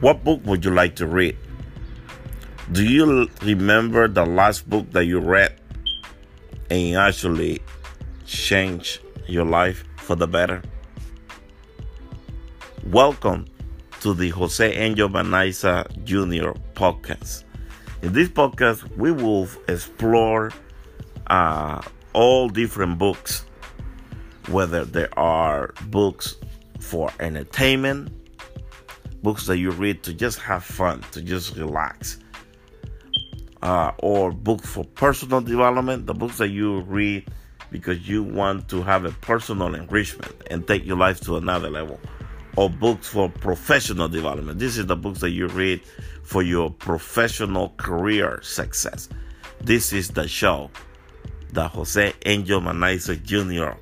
What book would you like to read? Do you remember the last book that you read and actually changed your life for the better? Welcome to the Jose Angel Manaiza Jr. podcast. In this podcast, we will explore uh, all different books, whether there are books for entertainment, books that you read to just have fun, to just relax, uh, or books for personal development, the books that you read because you want to have a personal enrichment and take your life to another level, or books for professional development. This is the books that you read for your professional career success. This is the show, the Jose Angel Manaiza Jr.